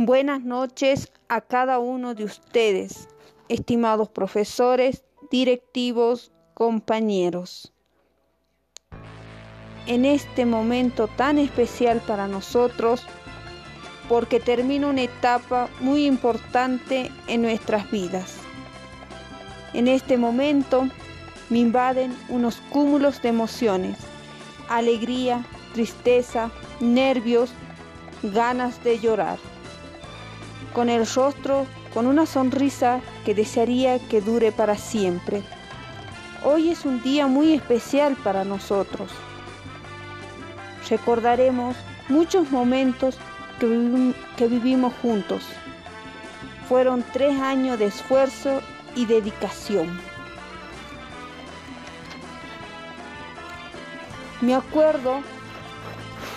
Buenas noches a cada uno de ustedes, estimados profesores, directivos, compañeros. En este momento tan especial para nosotros, porque termina una etapa muy importante en nuestras vidas. En este momento me invaden unos cúmulos de emociones, alegría, tristeza, nervios, ganas de llorar con el rostro con una sonrisa que desearía que dure para siempre. Hoy es un día muy especial para nosotros. Recordaremos muchos momentos que, que vivimos juntos. Fueron tres años de esfuerzo y dedicación. Me acuerdo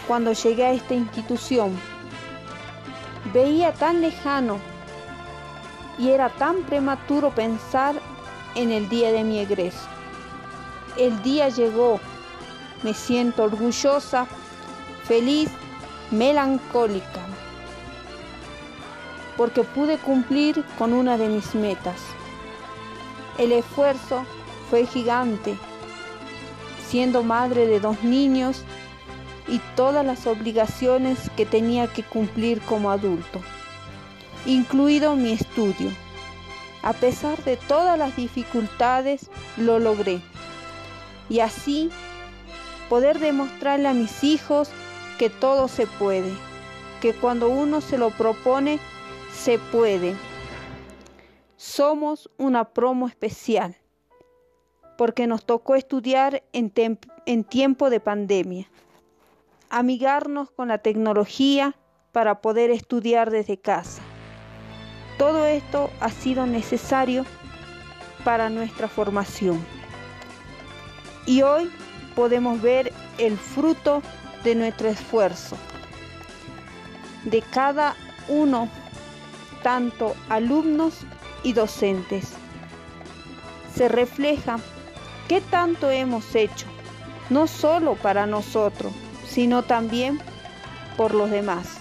cuando llegué a esta institución veía tan lejano y era tan prematuro pensar en el día de mi egreso. El día llegó, me siento orgullosa, feliz, melancólica, porque pude cumplir con una de mis metas. El esfuerzo fue gigante, siendo madre de dos niños y todas las obligaciones que tenía que cumplir como adulto, incluido mi estudio. A pesar de todas las dificultades, lo logré. Y así poder demostrarle a mis hijos que todo se puede, que cuando uno se lo propone, se puede. Somos una promo especial, porque nos tocó estudiar en, en tiempo de pandemia amigarnos con la tecnología para poder estudiar desde casa. Todo esto ha sido necesario para nuestra formación. Y hoy podemos ver el fruto de nuestro esfuerzo, de cada uno, tanto alumnos y docentes. Se refleja qué tanto hemos hecho, no solo para nosotros, sino también por los demás,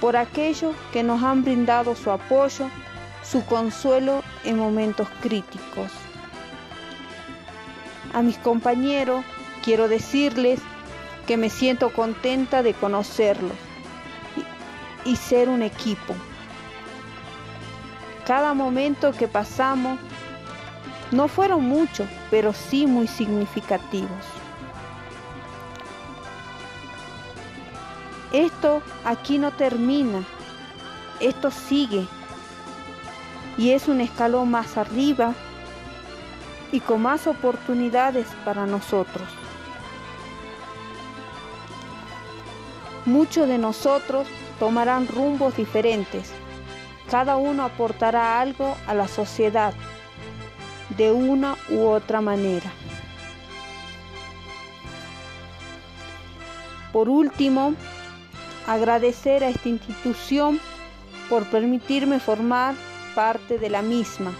por aquellos que nos han brindado su apoyo, su consuelo en momentos críticos. A mis compañeros quiero decirles que me siento contenta de conocerlos y, ser un equipo. Cada momento que pasamos no fueron muchos, pero sí muy significativos. Esto aquí no termina, esto sigue y es un escalón más arriba y con más oportunidades para nosotros. Muchos de nosotros tomarán rumbos diferentes, cada uno aportará algo a la sociedad de una u otra manera. Por último, agradecer a esta institución por permitirme formar parte de la misma,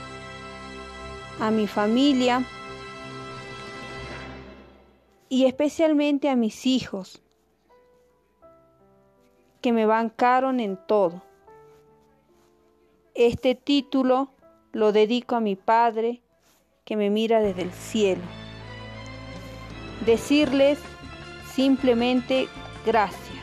a mi familia y especialmente a mis hijos, que me bancaron en todo. Este título lo dedico a mi Padre que me mira desde el cielo. Decirles simplemente gracias.